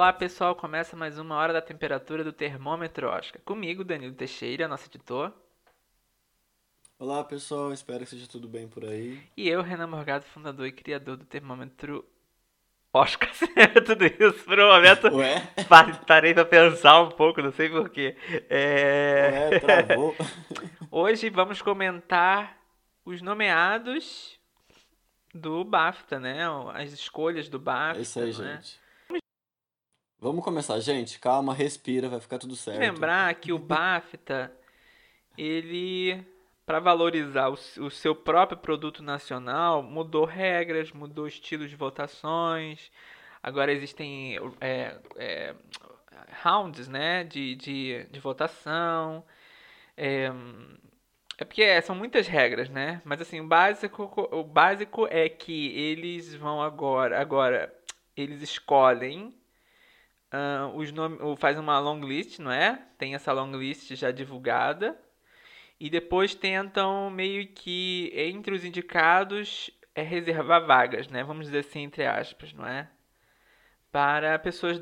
Olá pessoal, começa mais uma hora da temperatura do termômetro Oscar. Comigo, Danilo Teixeira, nosso editor. Olá pessoal, espero que seja tudo bem por aí. E eu, Renan Morgado, fundador e criador do termômetro Oscar. tudo isso por um momento. Ué? Parei pra pensar um pouco, não sei porquê. É... Ué, travou. Hoje vamos comentar os nomeados do BAFTA, né? As escolhas do BAFTA. É isso aí, né? gente. Vamos começar, gente. Calma, respira, vai ficar tudo certo. Lembrar que o BAFTA, ele, para valorizar o, o seu próprio produto nacional, mudou regras, mudou estilos de votações. Agora existem é, é, rounds, né, de, de, de votação. É, é porque é, são muitas regras, né? Mas assim, o básico, o básico é que eles vão agora, agora eles escolhem uh, os nomes, faz uma long list, não é? Tem essa long list já divulgada e depois tentam meio que entre os indicados é reservar vagas, né? Vamos dizer assim entre aspas, não é? Para pessoas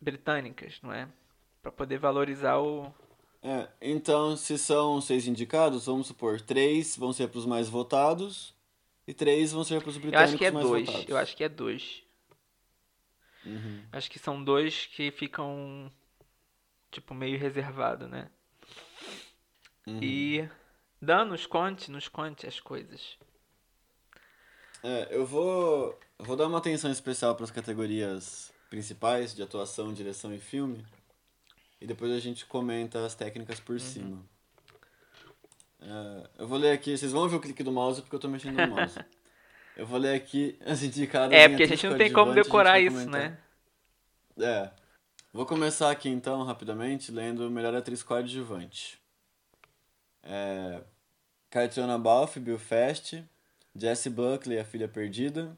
britânicas, não é? Para poder valorizar o É, então, se são seis indicados, vamos supor, três vão ser para os mais votados e três vão ser para os Eu britânicos acho que é mais dois. votados. Eu acho que é dois. Uhum. Acho que são dois que ficam tipo meio reservado, né? Uhum. E Dan, nos conte, nos conte as coisas. É, eu vou, vou dar uma atenção especial para as categorias principais de atuação, direção e filme. E depois a gente comenta as técnicas Uhum. por cima. É, eu vou ler aqui, vocês vão ouvir o clique do mouse porque eu tô mexendo no mouse. Eu vou ler aqui as indicadas. É, porque a gente não tem como decorar isso, né? É. Vou começar aqui então, rapidamente, lendo Melhor Atriz Coadjuvante. É, Caitriona Balfe, Bill Fast, Jessie Buckley, A Filha Perdida,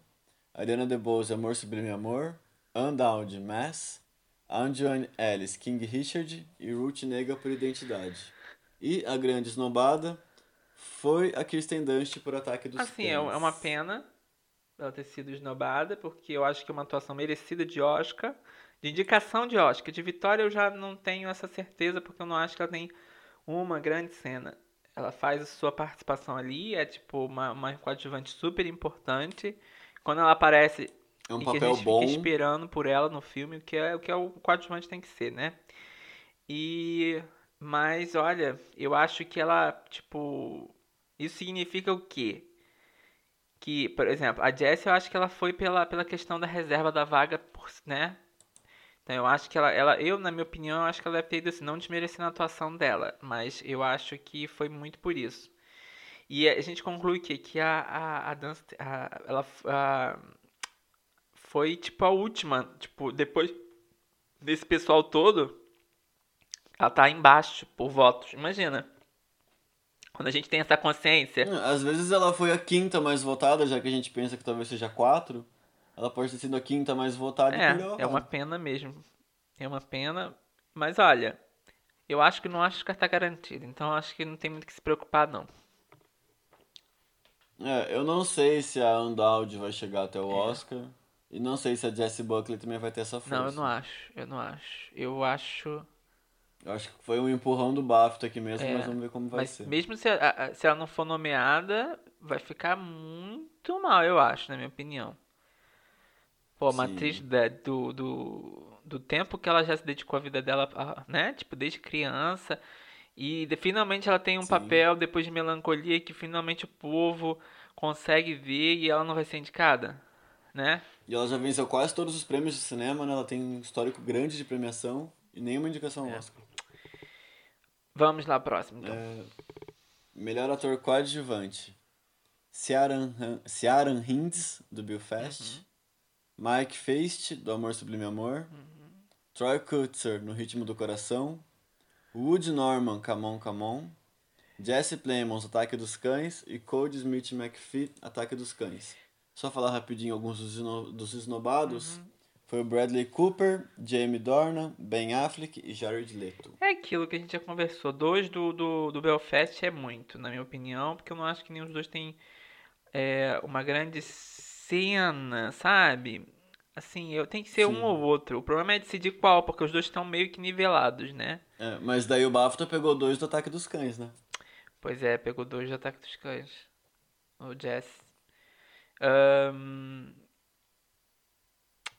Ariana DeBose, Amor Sublime Amor, Anne Dowd, Mass, Anjoane Ellis, King Richard e Ruth Nega por Identidade. E a grande esnobada foi a Kirsten Dunst por Ataque dos Assim, é Cães. é uma pena ela ter sido esnobada, porque eu acho que é uma atuação merecida de Oscar. De indicação de Oscar. De vitória eu já não tenho essa certeza, porque eu não acho que ela tem uma grande cena. Ela faz a sua participação ali, é tipo uma, uma coadjuvante super importante. Quando ela aparece, É um e que a papel gente bom. fica esperando por ela no filme, o que é o que é o coadjuvante tem que ser, né? E mas olha, eu acho que ela, tipo, isso significa o quê? Que, por exemplo, a Jessie eu acho que ela foi pela, pela questão da reserva da vaga, por, né? Então eu acho que ela, ela, eu na minha opinião, eu acho que ela deve ter ido assim, não desmerecendo a atuação dela, mas eu acho que foi muito por isso. E a gente conclui que, que a, a, a dança, a- ela a- foi tipo a última, tipo, depois desse pessoal todo, ela tá embaixo por votos. Imagina. Quando a gente tem essa consciência. Às vezes ela foi a quinta mais votada, já que a gente pensa que talvez seja quatro. Ela pode ter sido a quinta mais votada e É, é uma pena mesmo. É uma pena. Mas olha, eu acho que no Oscar tá garantido. Então eu acho que não tem muito que se preocupar, não. É, eu não sei se a Undoud vai chegar até o Oscar. E não sei se a Jessie Buckley também vai ter essa força. Não, eu não acho. Eu não acho. Eu acho. Eu acho que foi um empurrão do BAFTA aqui mesmo, É, mas vamos ver como vai Mas ser. mesmo se, a- se ela não for nomeada, vai ficar muito mal, eu acho, na minha opinião. Pô, uma Sim. atriz da- do, do, do tempo que ela já se dedicou à vida dela, né? Tipo, desde criança. E de- finalmente ela tem um Sim. papel depois de melancolia que finalmente o povo consegue ver e ela não vai ser indicada, né? E ela já venceu quase todos os prêmios de cinema, né? Ela tem um histórico grande de premiação e nenhuma indicação É. Oscar. Vamos lá, próximo, então. É, melhor ator coadjuvante. Ciaran, Hinds, do Belfast. Mike Feist, do Amor Sublime Amor. Troy Kutzer, no Ritmo do Coração. Wood Norman, Come On, Come On. Jesse Plemons, Ataque dos Cães. E Cody Smith McPhee, Ataque dos Cães. Só falar rapidinho alguns dos, dos esnobados. Foi o Bradley Cooper, Jamie Dornan, Ben Affleck e Jared Leto. É aquilo que a gente já conversou. Dois do, do, do Belfast é muito, na minha opinião, porque eu não acho que nenhum dos dois tem é, uma grande cena, sabe? Assim, eu tenho que ser Sim. um ou outro. O problema é decidir qual, porque os dois estão meio que nivelados, né? É, mas daí o BAFTA pegou dois do Ataque dos Cães, né? Pois é, pegou dois de Ataque dos Cães. O Jess. Ahn,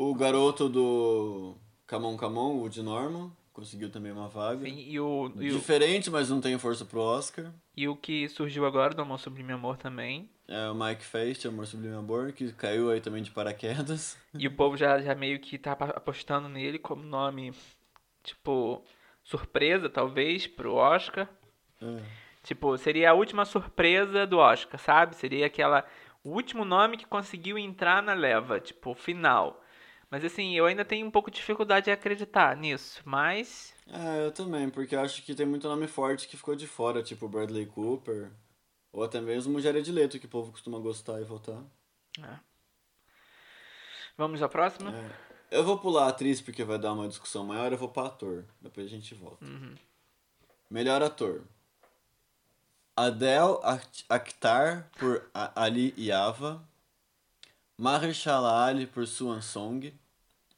O garoto do Camon Camon, o de Norman, conseguiu também uma vaga. sim, e, o, e, o, Diferente, mas não tem força pro Oscar. e o que surgiu agora do Amor Sublime Amor também. É o Mike Feist, Amor Sublime Amor, que caiu aí também de paraquedas. E o povo já, já meio que tá apostando nele como nome, tipo, surpresa, talvez, pro Oscar. É. Tipo, seria a última surpresa do Oscar, sabe? Seria aquela. O último nome que conseguiu entrar na leva, tipo, final. Mas assim, eu ainda tenho um pouco de dificuldade em acreditar nisso. Mas. É, eu também, porque eu acho que tem muito nome forte que ficou de fora, tipo Bradley Cooper, ou até mesmo Jared Leto, que o povo costuma gostar e votar. é. Vamos à próxima? É. Eu vou pular a atriz porque vai dar uma discussão maior, eu vou pra ator, depois a gente volta. Melhor ator. Adel Akht- Akhtar por Ali Yava, Mahershala Ali por Swan Song,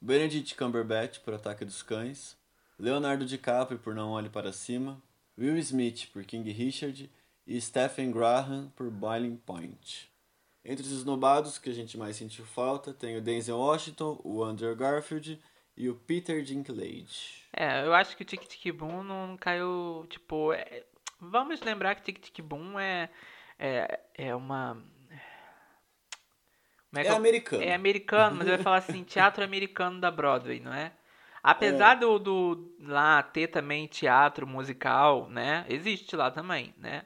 Benedict Cumberbatch por Ataque dos Cães, Leonardo DiCaprio por Não Olhe Para Cima, Will Smith por King Richard e Stephen Graham por Boiling Point. Entre os esnobados que a gente mais sentiu falta, tem o Denzel Washington, o Andrew Garfield e o Peter Dinklage. É, eu acho que o Tic Tic Boom não caiu. Tipo, é- vamos lembrar que Tic Tic Boom é. É, é uma. É eu- americano. É americano, mas eu ia falar assim, teatro americano da Broadway, não é? Apesar do, do lá ter também teatro musical, né? Existe lá também, né?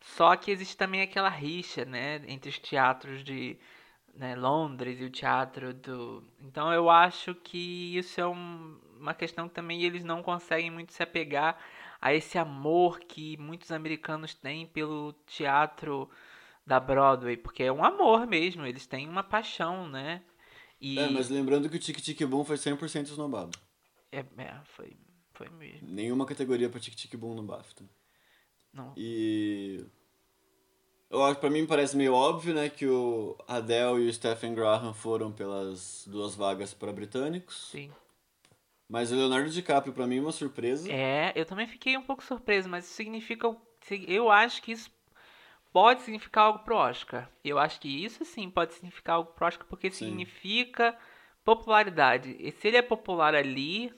Só que existe também aquela rixa, né? Entre os teatros de né, Londres e o teatro do. Então eu acho que isso é um- uma questão que também eles não conseguem muito se apegar a esse amor que muitos americanos têm pelo teatro da Broadway, porque é um amor mesmo, eles têm uma paixão, né? E É, mas lembrando que o Tic Tic Boom foi 100% esnobado. é, é, foi, foi mesmo. Nenhuma categoria pra Tic Tic Boom no BAFTA. Não. E eu acho, pra mim parece meio óbvio, né, que o Adele e o Stephen Graham foram pelas duas vagas para britânicos. Sim. Mas o Leonardo DiCaprio pra mim é uma surpresa. É, eu também fiquei um pouco surpreso, mas isso significa. Eu acho que isso pode significar algo pro Oscar. Eu acho que isso sim pode significar algo pro Oscar, porque Sim. significa popularidade. E se ele é popular ali,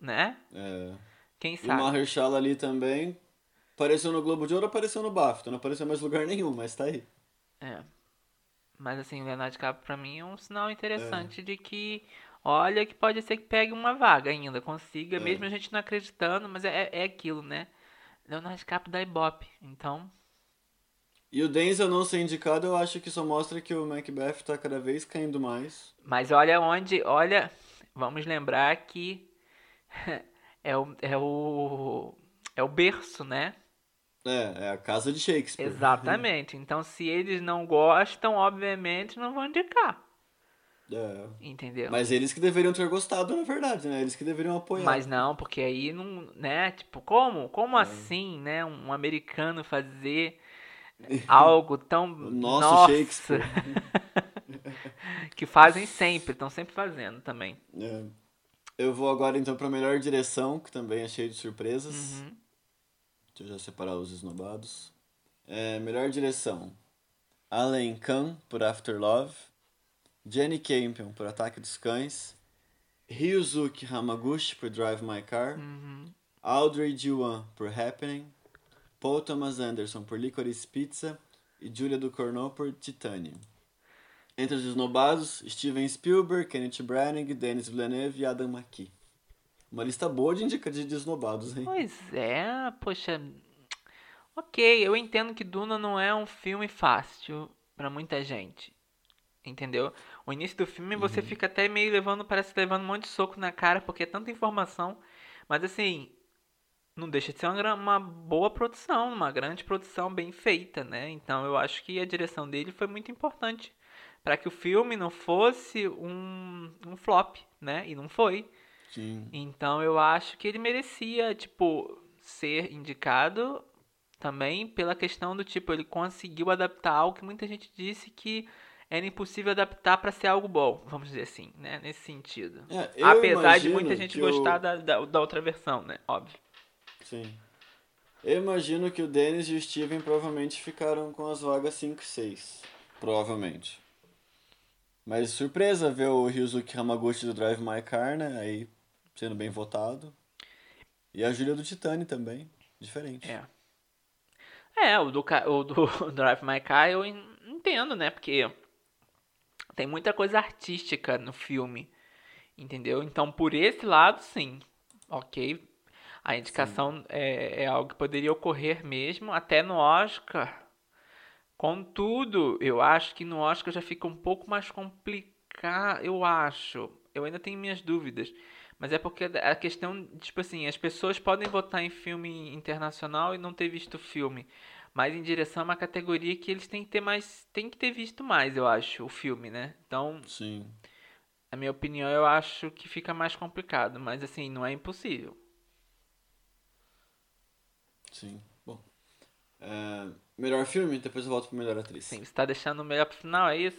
né? É. Quem E o sabe? Mahershala ali também. Apareceu no Globo de Ouro, apareceu no BAFTA. Não apareceu em mais lugar nenhum, mas tá aí. É. Mas assim, o Leonardo DiCaprio pra mim é um sinal É. interessante de que, olha, que pode ser que pegue uma vaga ainda, consiga, É. mesmo a gente não acreditando, mas é, é aquilo, né? Leonardo DiCaprio da Ibope, então, E o Denzel não ser indicado, eu acho que só mostra que o Macbeth tá cada vez caindo mais. mas olha onde, olha, vamos lembrar que é o, é o, é o berço, né? É, é a casa de Shakespeare. Exatamente, então se eles não gostam, obviamente não vão indicar, É. entendeu? Mas eles que deveriam ter gostado, na verdade, né? Eles que deveriam apoiar. Mas não, porque aí não, né? Tipo, como? Como assim, né? Um americano fazer algo tão Nosso nossa, Shakespeare. que fazem sempre, estão sempre fazendo também. É. Eu vou agora então pra melhor direção, que também é cheio de surpresas. Uhum. Deixa eu já separar os esnobados. É, melhor direção. Alan Kahn por After Love. Jenny Campion por Ataque dos Cães. Ryuzuki Hamaguchi por Drive My Car. Uhum. Audrey Juan por Happening. Paul Thomas Anderson por Licorice Pizza. E Julia Ducournau por Titanium. Entre os esnobados, Steven Spielberg, Kenneth Branagh, Denis Villeneuve e Adam McKee. Uma lista boa de indica de desnobados, hein? Pois é, poxa. Ok, eu entendo que Duna não é um filme fácil pra muita gente. Entendeu? O início do filme você fica até meio levando, parece levando um monte de soco na cara, porque é tanta informação. Mas assim, não deixa de ser uma, uma boa produção, uma grande produção bem feita, né? Então eu acho que a direção dele foi muito importante para que o filme não fosse um, um flop, né? E não foi. Sim. Então eu acho que ele merecia, tipo, ser indicado também pela questão do tipo, ele conseguiu adaptar algo que muita gente disse que era impossível adaptar para ser algo bom, vamos dizer assim, né? Nesse sentido. É, Apesar de muita gente gostar da, da, da, outra versão, né? Óbvio. Sim. Eu imagino que o Dennis e o Steven provavelmente ficaram com as vagas 5 e 6. Provavelmente. Mas surpresa ver o Ryuzuki Hamaguchi do Drive My Car, né? Aí sendo bem votado. E a Júlia do Titani também. Diferente. É. É, o do, o do Drive My Car eu entendo, né? Porque tem muita coisa artística no filme. Entendeu? Então, por esse lado, sim. Ok. A indicação é, é, algo que poderia ocorrer mesmo, até no Oscar. Contudo, eu acho que no Oscar já fica um pouco mais complicado. Eu acho. Eu ainda tenho minhas dúvidas. Mas é porque a questão, tipo assim, as pessoas podem votar em filme internacional e não ter visto o filme. Mas em direção a uma categoria que eles têm que ter mais. Tem que ter visto mais, eu acho, o filme, né? Então. Sim. Na minha opinião, eu acho que fica mais complicado. Mas assim, não é impossível. Sim. Bom. É, melhor filme, depois eu volto pro melhor atriz. Sim, você tá deixando o melhor pro final, é isso?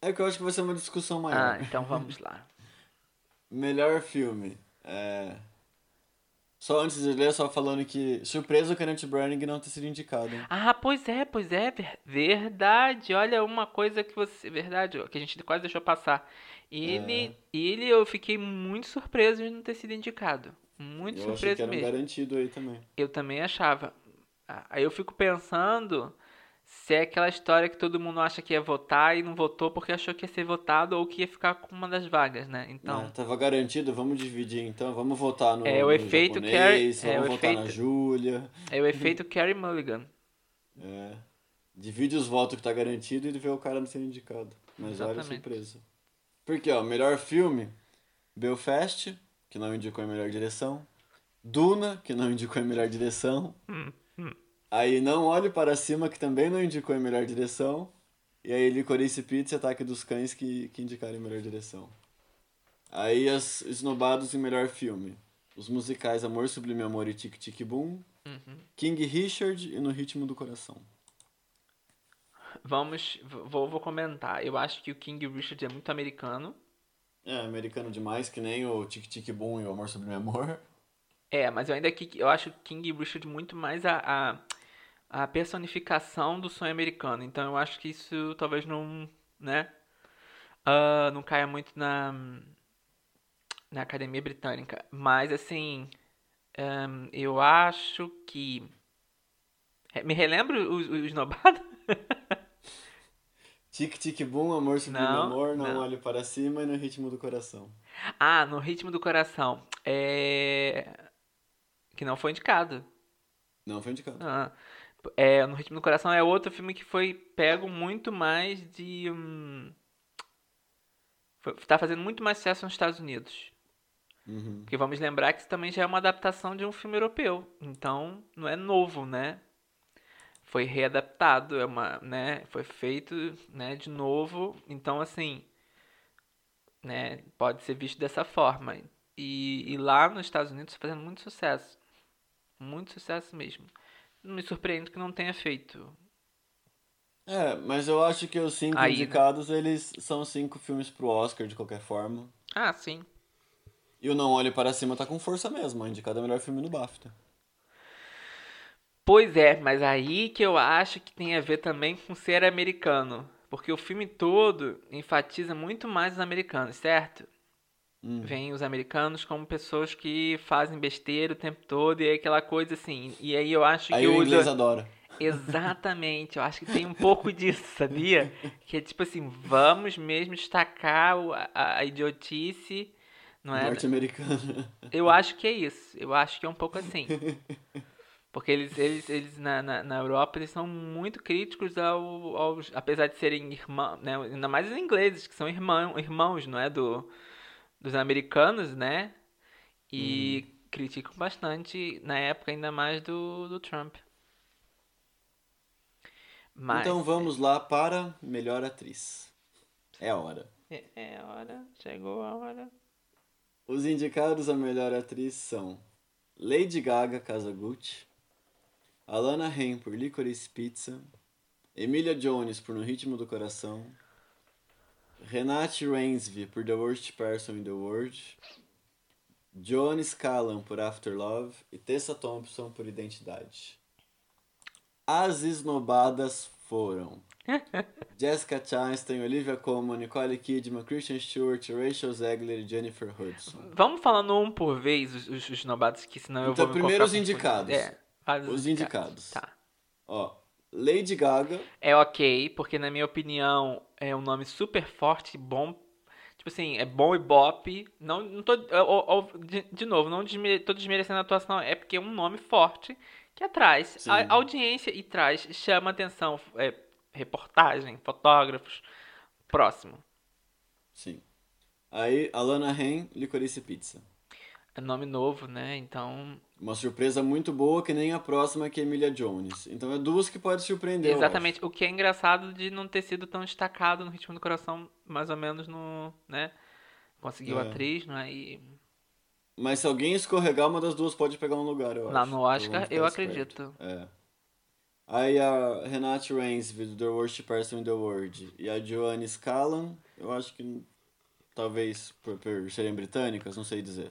É que eu acho que vai ser uma discussão maior. Ah, então vamos lá. Melhor filme. É... Só antes de ler, só falando que surpresa o Kenneth Branagh não ter sido indicado. Ah, pois é, pois é, verdade. Olha uma coisa que você, verdade, que a gente quase deixou passar. Ele, é. ele eu fiquei muito surpreso de não ter sido indicado. Muito eu surpreso achei que era. Um garantido aí também. Eu também achava. Aí eu fico pensando se é aquela história que todo mundo acha que ia votar e não votou porque achou que ia ser votado ou que ia ficar com uma das vagas, né? Então. É, tava garantido, vamos dividir então, vamos votar no. É o no efeito japonês, Carrie. Vamos é, o votar efeito, na Júlia. É o efeito Carrie Mulligan. É. Divide os votos que tá garantido e vê o cara não sendo indicado. Mas Exatamente. olha a surpresa. Porque, ó, melhor filme: Belfast, que não indicou a melhor direção. Duna, que não indicou a melhor direção. Hum, hum. Aí Não Olhe Para Cima, que também não indicou a melhor direção. E aí Licorice Pizza e Ataque dos Cães, que, que indicaram a melhor direção. Aí as esnobados em melhor filme. Os musicais Amor Sublime Amor e Tic Tic Boom. Uhum. King Richard e No Ritmo do Coração. Vamos, vou, vou comentar. Eu acho que o King Richard é muito americano. É, americano demais, que nem o Tic Tic Boom e o Amor Sublime Amor. É, mas eu ainda que eu acho King Richard muito mais a, a a personificação do sonho americano. Então eu acho que isso talvez não, né, uh, não caia muito na na academia britânica. Mas assim, um, eu acho que me relembro os, os nobados? Tic Tic Boom, Amor Sublime Não, Amor, Não, não. Olhe Para Cima e No Ritmo do Coração. Ah, no ritmo do coração. É que não foi indicado. Não foi indicado. Ah, é, no Ritmo do Coração é outro filme que foi pego muito mais de. Hum, foi, tá fazendo muito mais sucesso nos Estados Unidos. Uhum. Porque vamos lembrar que isso também já é uma adaptação de um filme europeu. Então, não é novo, né? Foi readaptado, é uma, né? Foi feito, né, de novo. Então, assim, né, pode ser visto dessa forma. E, e lá nos Estados Unidos está fazendo muito sucesso. Muito sucesso mesmo. Não me surpreende que não tenha feito. É, mas eu acho que os cinco Aí, né? indicados, eles são cinco filmes pro Oscar de qualquer forma. Ah, sim. E o Não Olhe Para Cima tá com força mesmo, é indicado o melhor filme no BAFTA. Pois é, mas aí que eu acho que tem a ver também com ser americano. Porque o filme todo enfatiza muito mais os americanos, certo? Hum. Vem os americanos como pessoas que fazem besteira o tempo todo e é aquela coisa assim. E aí eu acho Aí que o usa. inglês adora. Exatamente, eu acho que tem um pouco disso, sabia? Que é tipo assim, vamos mesmo destacar a, a idiotice, não é? Norte-americano. Eu acho que é isso, eu acho que é um pouco assim. Porque eles, eles, eles na, na, na Europa, eles são muito críticos ao, aos, apesar de serem irmãos, né? Ainda mais os ingleses, que são irmão, irmãos, não é? Do, dos americanos, né? E criticam bastante, na época, ainda mais do, do Trump. Mas, Então vamos lá para melhor atriz. É a hora. É, é a hora, chegou a hora. Os indicados a melhor atriz são Lady Gaga Kazaguchi, Alana Haim por Licorice Pizza, Emilia Jones por No Ritmo do Coração. Renate Rainsby por The Worst Person in the World. Joan Scallan por After Love. E Tessa Thompson por Identidade. As esnobadas foram Jessica Chastain, Olivia Colman, Nicole Kidman, Christian Stewart, Rachel Zegler e Jennifer Hudson. Vamos falando um por vez, os, os, os nobados, que senão eu Então, vou me primeiro os indicados. É, Os indicados. Tá. Ó, Lady Gaga. É ok, porque na minha opinião é um nome super forte, bom. Tipo assim, é bom e bop. Não, não tô. ó, ó, de, de novo, não desme, tô desmerecendo a atuação, é porque é um nome forte que atrai Sim. a audiência e traz, chama atenção. É, reportagem, fotógrafos. Próximo. Sim. Aí, Alana Haim, Licorice Pizza. É nome novo, né? Então. Uma surpresa muito boa, que nem a próxima, que é Emilia Jones. Então é duas que pode surpreender. Exatamente. O que é engraçado de não ter sido tão destacado no Ritmo do Coração, mais ou menos no. né? Conseguiu É. atriz, né? E. Mas se alguém escorregar, uma das duas pode pegar um lugar, eu lá acho. no Então Oscar, eu esperto. acredito. É. Aí a Renate Rainsby, do The Worst Person in the World, e a Joanne Scallan, eu acho que talvez por, por serem britânicas, não sei dizer.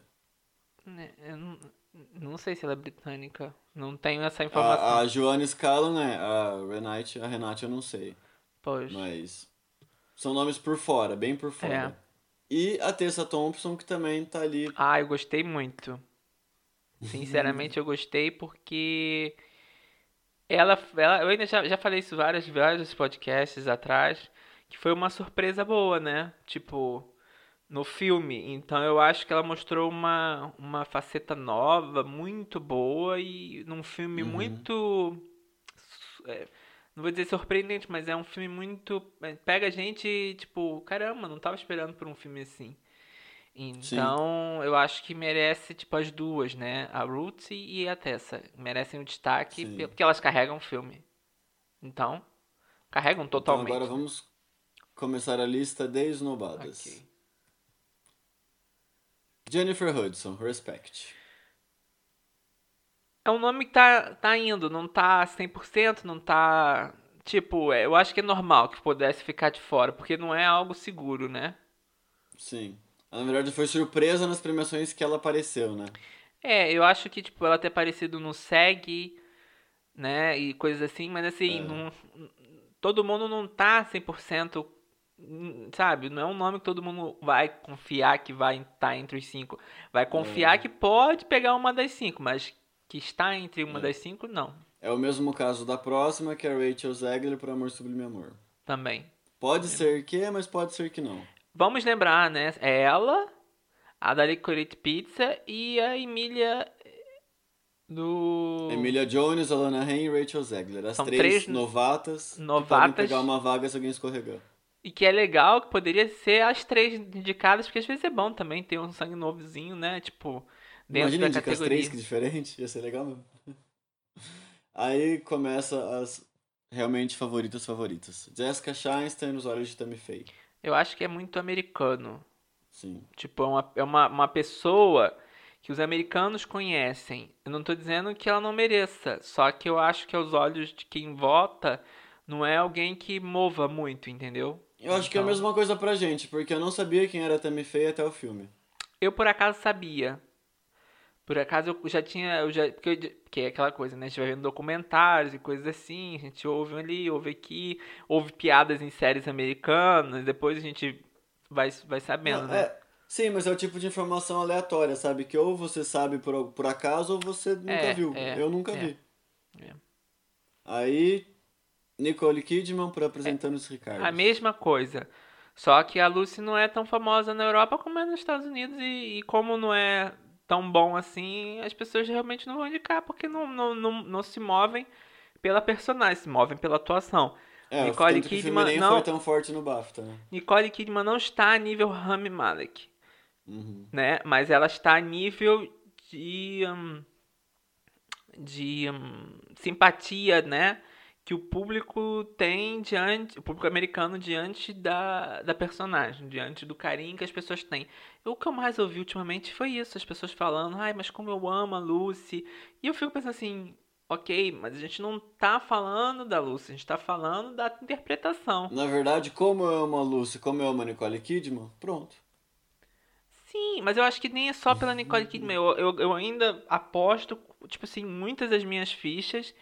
Né, Eu não, não sei se ela é britânica. Não tenho essa informação. A, a Joanne Scallan é, a Renate, a Renate eu não sei, Pois. mas são nomes por fora, bem por fora. E a Tessa Thompson, que também tá ali. Ah, eu gostei muito. Sinceramente, eu gostei porque ela, ela eu ainda já, já falei isso várias vários podcasts atrás, que foi uma surpresa boa, né? Tipo, no filme. Então eu acho que ela mostrou uma, uma faceta nova, muito boa e num filme Uhum. muito é, não vou dizer surpreendente, mas é um filme muito. é, Pega a gente, tipo, caramba, não tava esperando por um filme assim. Então, eu acho que merece, tipo, as duas, né? A Roots e a Tessa. Merecem o destaque Sim. porque elas carregam o filme. Então, carregam Então totalmente. agora vamos começar a lista de esnobadas. Ok. Jennifer Hudson, Respect. É um nome que tá, tá indo, não tá 100%, não tá. Tipo, é, eu acho que é normal que pudesse ficar de fora, porque não é algo seguro, né? Sim. Na verdade, foi surpresa nas premiações que ela apareceu, né? É, eu acho que, tipo, ela ter aparecido no SEG, né, e coisas assim, mas assim, É. não, todo mundo não tá 100%, hum, sabe? Não é um nome que todo mundo vai confiar que vai estar entre os cinco. Vai confiar É. que pode pegar uma das cinco, mas que está entre uma É. das cinco, não. É o mesmo caso da próxima, que é a Rachel Zegler por Amor Sublime Amor. Também. Pode ser que, mas pode ser que não. Vamos lembrar, né? É ela, a da Licorice Pizza e a Emília eh, do... Emilia Jones, Alana Haim e Rachel Zegler. As São três, três novatas, que novatas. podem pegar uma vaga se alguém escorregar. E que é legal, que poderia ser as três indicadas, porque às vezes é bom também ter um sangue novozinho, né? Tipo, dentro Imagina da indicar as categoria. três que diferente, ia ser legal mesmo. Aí começa as realmente favoritas favoritas. Jessica Chastain, Os Olhos de Tammy Faye. Eu acho que é muito americano. Sim. Tipo, é uma, é uma, uma pessoa que os americanos conhecem. Eu não tô dizendo que ela não mereça, só que eu acho que aos olhos de quem vota, não é alguém que mova muito, entendeu? Eu acho que é a Então, mesma coisa pra gente, porque eu não sabia quem era a Tammy Faye até o filme. Eu por acaso sabia. Por acaso eu já tinha. Eu já, porque, eu- porque é aquela coisa, né? A gente vai vendo documentários e coisas assim. A gente ouve ali, ouve aqui, ouve piadas em séries americanas. Depois a gente vai, vai sabendo, Não, né? é, sim, mas é o tipo de informação aleatória, sabe? Que ou você sabe por, por acaso ou você nunca É, viu. é, eu nunca é, vi. é. Aí, Nicole Kidman por apresentando os Ricardo. A mesma coisa. Só que a Lucy não é tão famosa na Europa como é nos Estados Unidos. E, e como não é tão bom assim, as pessoas realmente não vão indicar, porque não, não, não, não se movem pela personagem, se movem pela atuação. É, Nicole Kidman não- foi tão forte no BAFTA, né? Nicole Kidman não está a nível Rami Malek. Uhum. né? Mas ela está a nível de hum, de hum, simpatia, né? Que o público tem diante, o público americano diante da, da personagem, diante do carinho que as pessoas têm. O que eu mais ouvi ultimamente foi isso, as pessoas falando, ai, mas como eu amo a Lucy. E eu fico pensando assim, Ok, mas a gente não tá falando da Lucy, a gente tá falando da interpretação. Na verdade, como eu amo a Lucy, como eu amo a Nicole Kidman, pronto. Sim, mas eu acho que nem é só pela Nicole Kidman. Eu, eu, eu ainda aposto, tipo assim, muitas das minhas fichas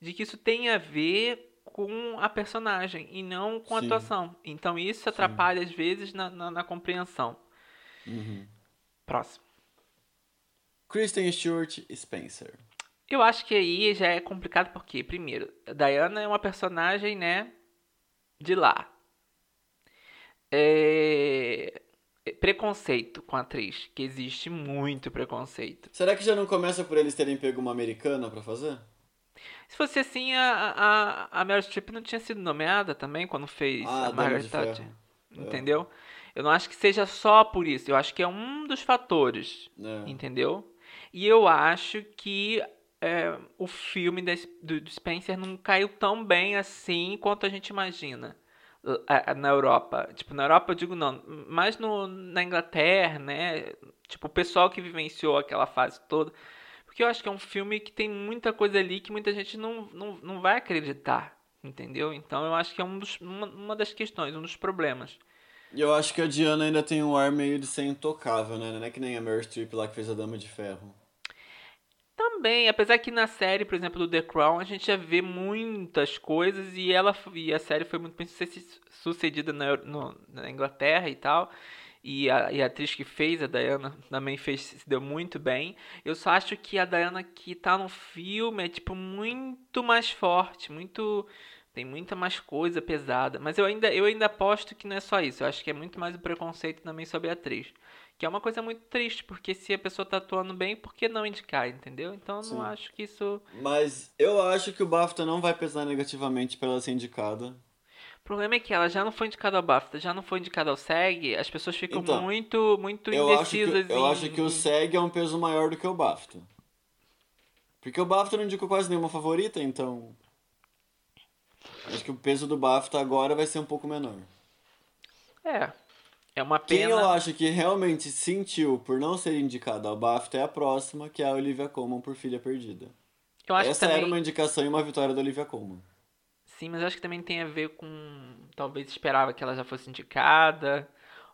de que isso tem a ver com a personagem e não com a Sim. atuação. Então isso atrapalha às vezes na, na, na compreensão. Uhum. Próximo. Kristen Stewart Spencer. Eu acho que aí já é complicado porque, primeiro, a Diana é uma personagem, né, de lá. É... Preconceito com a atriz, que existe muito preconceito. Será que já não começa por eles terem pego uma americana pra fazer? Se fosse assim, a, a, a Meryl Streep não tinha sido nomeada também quando fez Ah, a Margaret Thatcher. É. Entendeu? Eu não acho que seja só por isso. Eu acho que é um dos fatores. É. Entendeu? E eu acho que é, o filme da- do, do Spencer não caiu tão bem assim quanto a gente imagina na Europa. Tipo, na Europa eu digo não, mas no, na Inglaterra, né? Tipo, o pessoal que vivenciou aquela fase toda. Porque eu acho que é um filme que tem muita coisa ali que muita gente não, não, não vai acreditar. Entendeu? Então eu acho que é um dos, uma, uma das questões, um dos problemas. E eu acho que a Diana ainda tem um ar meio de ser intocável, né? Não é que nem a Meryl Streep lá que fez a Dama de Ferro. Também, apesar que na série, por exemplo, do The Crown, a gente já vê muitas coisas e ela e a série foi muito bem suce- sucedida na, no- na Inglaterra e tal. E a, e a atriz que fez, a Diana, também fez, se deu muito bem. Eu só acho que a Diana que tá no filme é, tipo, muito mais forte, muito... Tem muita mais coisa pesada. Mas eu ainda, eu ainda aposto que não é só isso. Eu acho que é muito mais o preconceito também sobre a atriz. Que é uma coisa muito triste, porque se a pessoa tá atuando bem, por que não indicar, entendeu? Então eu Sim. não acho que isso. Mas eu acho que o BAFTA não vai pesar negativamente pra ela ser indicada. O problema é que ela já não foi indicada ao BAFTA, já não foi indicada ao SEG, as pessoas ficam Então, muito, muito Eu acho, que, indecisas eu em... acho que o SEG é um peso maior do que o BAFTA. Porque o BAFTA não indicou quase nenhuma favorita, então. Acho que o peso do BAFTA agora vai ser um pouco menor. É. É uma Quem pena. eu acho que realmente sentiu por não ser indicada ao BAFTA é a próxima, que é a Olivia Colman por Filha Perdida. Eu acho Essa que também. era uma indicação e uma vitória da Olivia Colman. Sim, mas acho que também tem a ver com. Talvez esperava que ela já fosse indicada.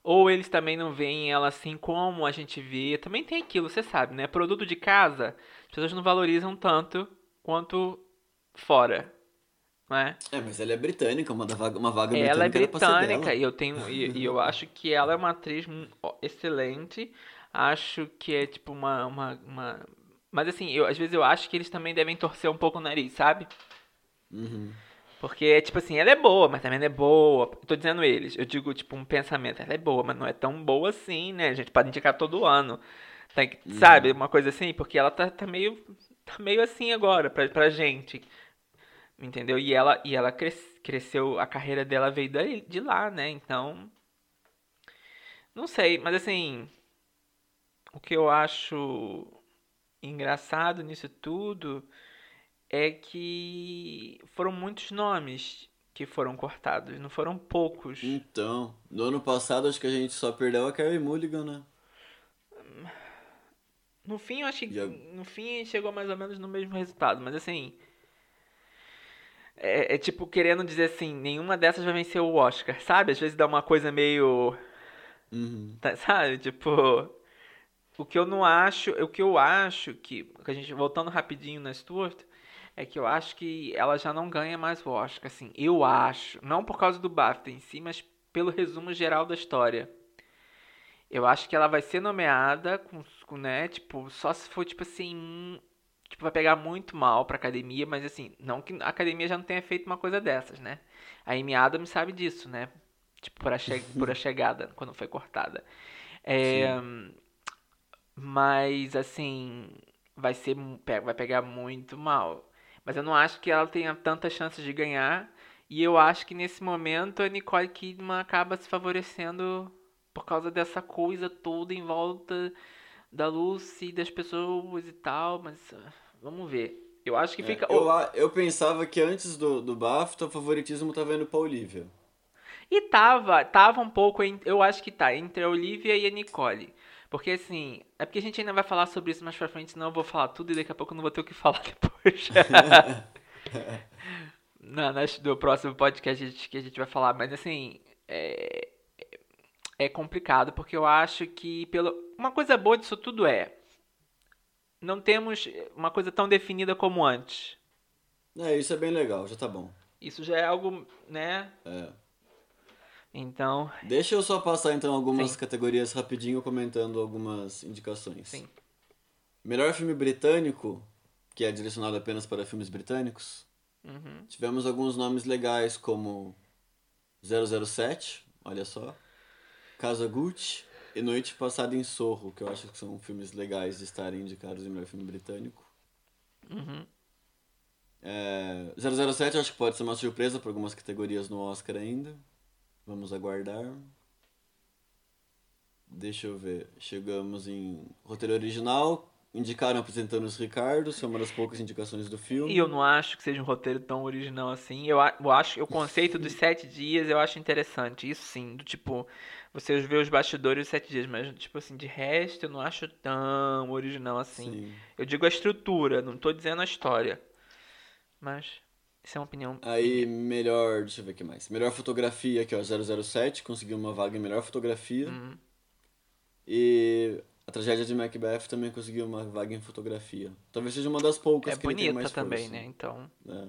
Ou eles também não veem ela assim como a gente vê. Também tem aquilo, você sabe, né? Produto de casa, as pessoas não valorizam tanto quanto fora. Não é? Mas ela é britânica, uma, vaga, uma vaga Ela é britânica britânica e eu tenho e, e eu acho que ela é uma atriz excelente. Acho que é tipo uma, uma, uma... mas assim, eu às vezes eu acho que eles também devem torcer um pouco o nariz, sabe? Uhum. Porque tipo assim, ela é boa, mas também não é boa. Tô dizendo eles, eu digo tipo um pensamento, ela é boa, mas não é tão boa assim, né? A gente pode indicar todo ano. Tem que, sabe, uma coisa assim, porque ela tá, tá meio tá meio assim agora pra, pra gente. Entendeu? E ela, e ela cres- cresceu, a carreira dela veio daí, de lá, né? Então. Não sei, mas assim. O que eu acho engraçado nisso tudo é que foram muitos nomes que foram cortados, não foram poucos. Então, no ano passado acho que a gente só perdeu a Carey Mulligan, né? No fim, eu acho que Já- no fim chegou mais ou menos no mesmo resultado, mas assim. É, é tipo querendo dizer assim, nenhuma dessas vai vencer o Oscar, sabe? Às vezes dá uma coisa meio. Uhum. tá- Sabe? Tipo. O que eu não acho. O que eu acho que. que a gente, voltando rapidinho na Stuart. É que eu acho que ela já não ganha mais o Oscar, assim. Eu acho. Não por causa do BAFTA em si, mas pelo resumo geral da história. Eu acho que ela vai ser nomeada com, com, né, tipo, só se for, tipo assim, tipo, vai pegar muito mal pra academia, mas assim, não que a academia já não tenha feito uma coisa dessas, né? A Amy Adams sabe disso, né? Tipo, por a, che por a chegada, quando foi cortada. É, mas, assim, vai ser, vai pegar muito mal. Mas eu não acho que ela tenha tantas chances de ganhar. E eu acho que nesse momento a Nicole Kidman acaba se favorecendo por causa dessa coisa toda em volta da Lucy, das pessoas e tal. Mas ah, vamos ver. Eu acho que É, fica. eu, eu pensava que antes do, do BAFTA o favoritismo tava indo pra Olivia. E tava, tava um pouco, eu acho que tá, entre a Olivia e a Nicole. Porque assim, é porque a gente ainda vai falar sobre isso mais pra frente, senão eu vou falar tudo e daqui a pouco eu não vou ter o que falar depois. Na, nas, do próximo podcast que a, gente, que a gente vai falar. Mas assim, é, é complicado porque eu acho que pelo, uma coisa boa disso tudo é não temos uma coisa tão definida como antes. É, isso é bem legal, já tá bom. Isso já é algo, né? É. Então. Deixa eu só passar então algumas Sim. categorias rapidinho comentando algumas indicações. Sim. Melhor filme britânico, que é direcionado apenas para filmes britânicos. Uhum. Tivemos alguns nomes legais como 007, olha só. Casa Gucci e Noite Passada em Sorro, que eu acho que são filmes legais de estarem indicados em melhor filme britânico. Uhum. É, 007 eu acho que pode ser uma surpresa para algumas categorias no Oscar ainda. Vamos aguardar. Deixa eu ver. Chegamos em roteiro original. Indicaram apresentando os Ricardo, são uma das poucas indicações do filme. E eu não acho que seja um roteiro tão original assim. Eu, eu acho o conceito dos sete dias eu acho interessante. Isso sim, do tipo, você vê os bastidores dos sete dias, mas tipo assim, de resto eu não acho tão original assim. Sim. Eu digo a estrutura, não tô dizendo a história. Mas isso é uma opinião. Aí, melhor. Deixa eu ver o que mais. Melhor fotografia, é o 007, conseguiu uma vaga em melhor fotografia. Uhum. E a tragédia de Macbeth também conseguiu uma vaga em fotografia. Talvez seja uma das poucas é que ele tem mais também, força. né? Então. É.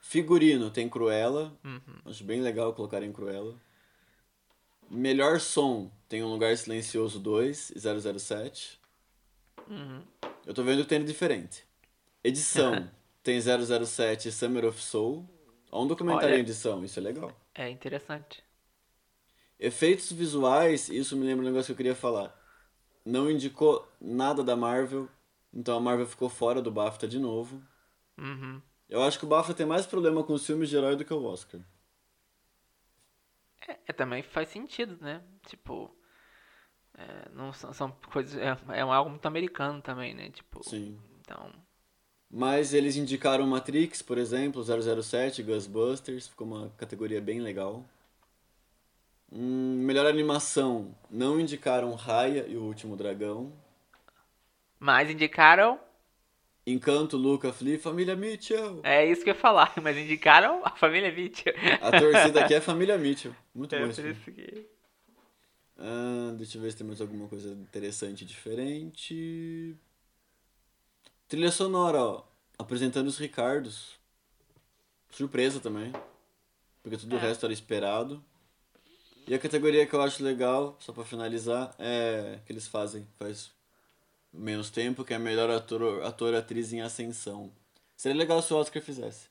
Figurino tem Cruella. Uhum. Acho bem legal colocar em Cruella. Melhor som tem Um Lugar Silencioso 2, 007. Uhum. Eu tô vendo que tem diferente. Edição tem 007 Summer of Soul. Ó, um documentário Olha. em edição, isso é legal. É interessante. Efeitos visuais, isso me lembra um negócio que eu queria falar. Não indicou nada da Marvel, então a Marvel ficou fora do BAFTA de novo. Uhum. Eu acho que o BAFTA tem mais problema com os filmes de herói do que o Oscar. É, é, também faz sentido, né? Tipo. é, não são, são coisas. É, é algo muito americano também, né? Tipo. Sim. Então. Mas eles indicaram Matrix, por exemplo, 007, Ghostbusters, ficou uma categoria bem legal. Hum, melhor animação, não indicaram Raya e o Último Dragão. Mas indicaram. Encanto, Luca, Flea, Família Mitchell. É isso que eu ia falar, mas indicaram a família Mitchell. A torcida aqui é Família Mitchell. Muito É bom isso que. Ah, deixa eu ver se tem mais alguma coisa interessante e diferente. Trilha sonora, ó. Apresentando os Ricardos. Surpresa também. Porque tudo o É. resto era esperado. E a categoria que eu acho legal, só pra finalizar, é que eles fazem faz menos tempo, que é melhor ator, ator atriz em ascensão. Seria legal se o Oscar fizesse.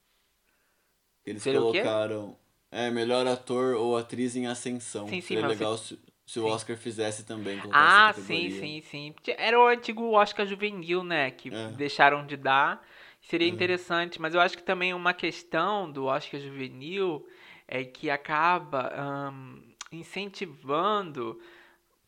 Eles Seria o colocaram é melhor ator ou atriz em ascensão. Sim, sim, Seria legal se, se o. Oscar fizesse também. Ah, sim, sim, sim. Era o antigo Oscar juvenil, né? Que É. deixaram de dar. Seria É. interessante, mas eu acho que também uma questão do Oscar juvenil é que acaba incentivando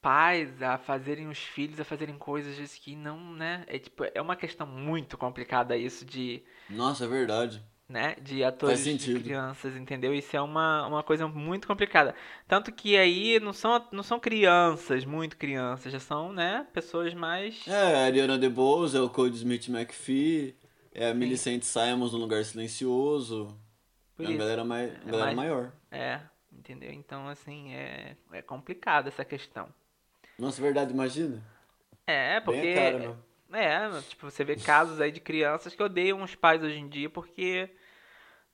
pais a fazerem os filhos a fazerem coisas que não, né? É tipo, é uma questão muito complicada isso de Nossa, é verdade. Né, de atores de crianças, entendeu? Isso é uma, uma coisa muito complicada. Tanto que aí não são, não são crianças, muito crianças, já são, né, pessoas mais... É, a Ariana DeBose, é o Cody Smith McPhee, é a Millicent Simons no Lugar Silencioso. Por é uma galera, mai, É galera mais- maior. É, entendeu? Então, assim, é, é complicado essa questão. Nossa, verdade, imagina. É, porque... Bem a cara, né? É, tipo, você vê casos aí de crianças que odeiam os pais hoje em dia porque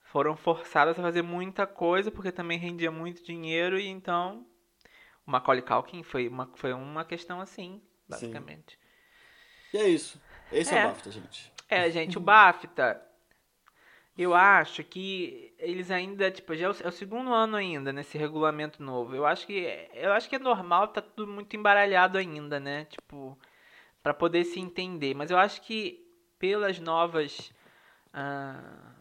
foram forçadas a fazer muita coisa, porque também rendia muito dinheiro, e então o Macaulay Culkin foi uma, foi uma questão assim, basicamente. E é isso. Esse é, É. o BAFTA, gente. É, gente, o BAFTA, eu acho que eles ainda, tipo, já é o, é o segundo ano ainda nesse regulamento novo. Eu acho que eu acho que é normal, tá tudo muito embaralhado ainda, né? Tipo, Pra poder se entender. Mas eu acho que pelas novas ah,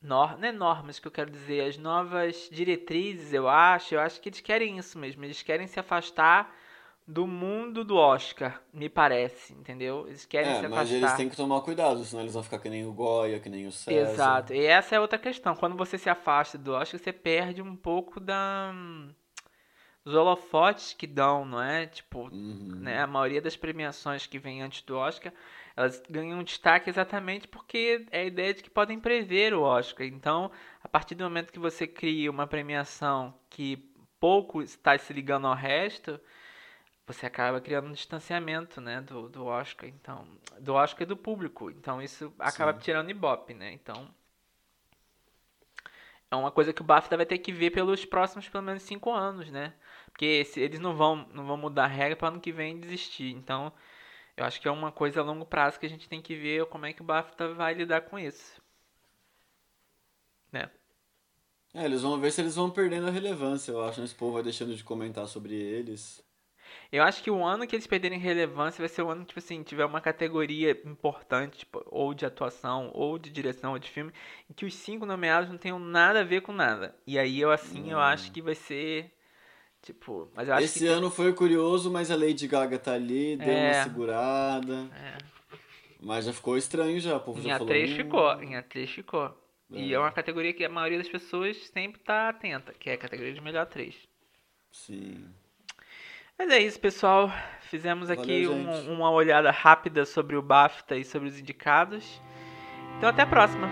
nor, não é normas que eu quero dizer, as novas diretrizes, eu acho, eu acho que eles querem isso mesmo. Eles querem se afastar do mundo do Oscar, me parece, entendeu? Eles querem se É, mas afastar. eles têm que tomar cuidado, senão eles vão ficar que nem o Goya, que nem o César. Exato. E essa é outra questão. Quando você se afasta do Oscar, você perde um pouco da os holofotes que dão, não é? Tipo, Uhum. né, a maioria das premiações que vem antes do Oscar, elas ganham destaque exatamente porque é a ideia de que podem prever o Oscar. Então, a partir do momento que você cria uma premiação que pouco está se ligando ao resto, você acaba criando um distanciamento, né, do, do Oscar, então, do Oscar e do público. Então, isso acaba Sim. tirando ibope, né? Então, é uma coisa que o BAFTA vai ter que ver pelos próximos pelo menos cinco anos, né? Porque se eles não vão, não vão mudar a regra para ano que vem desistir. Então, eu acho que é uma coisa a longo prazo que a gente tem que ver como é que o BAFTA vai lidar com isso. Né? É, eles vão ver se eles vão perdendo a relevância, eu acho. né? Esse povo vai deixando de comentar sobre eles. Eu acho que o ano que eles perderem relevância vai ser o ano que, tipo assim, tiver uma categoria importante, tipo, ou de atuação, ou de direção, ou de filme, em que os cinco nomeados não tenham nada a ver com nada. E aí eu assim, eu acho que vai ser tipo, mas eu acho Esse que ano foi curioso, mas a Lady Gaga tá ali, deu É. uma segurada. É. Mas já ficou estranho já, o povo em já falou. A3 "Hum, ficou, em A3 ficou. E É. é uma categoria que a maioria das pessoas sempre tá atenta, que é a categoria de melhor atriz. Sim. Mas é isso, pessoal. Fizemos aqui Valeu, um- uma olhada rápida sobre o BAFTA e sobre os indicados. Então até a próxima.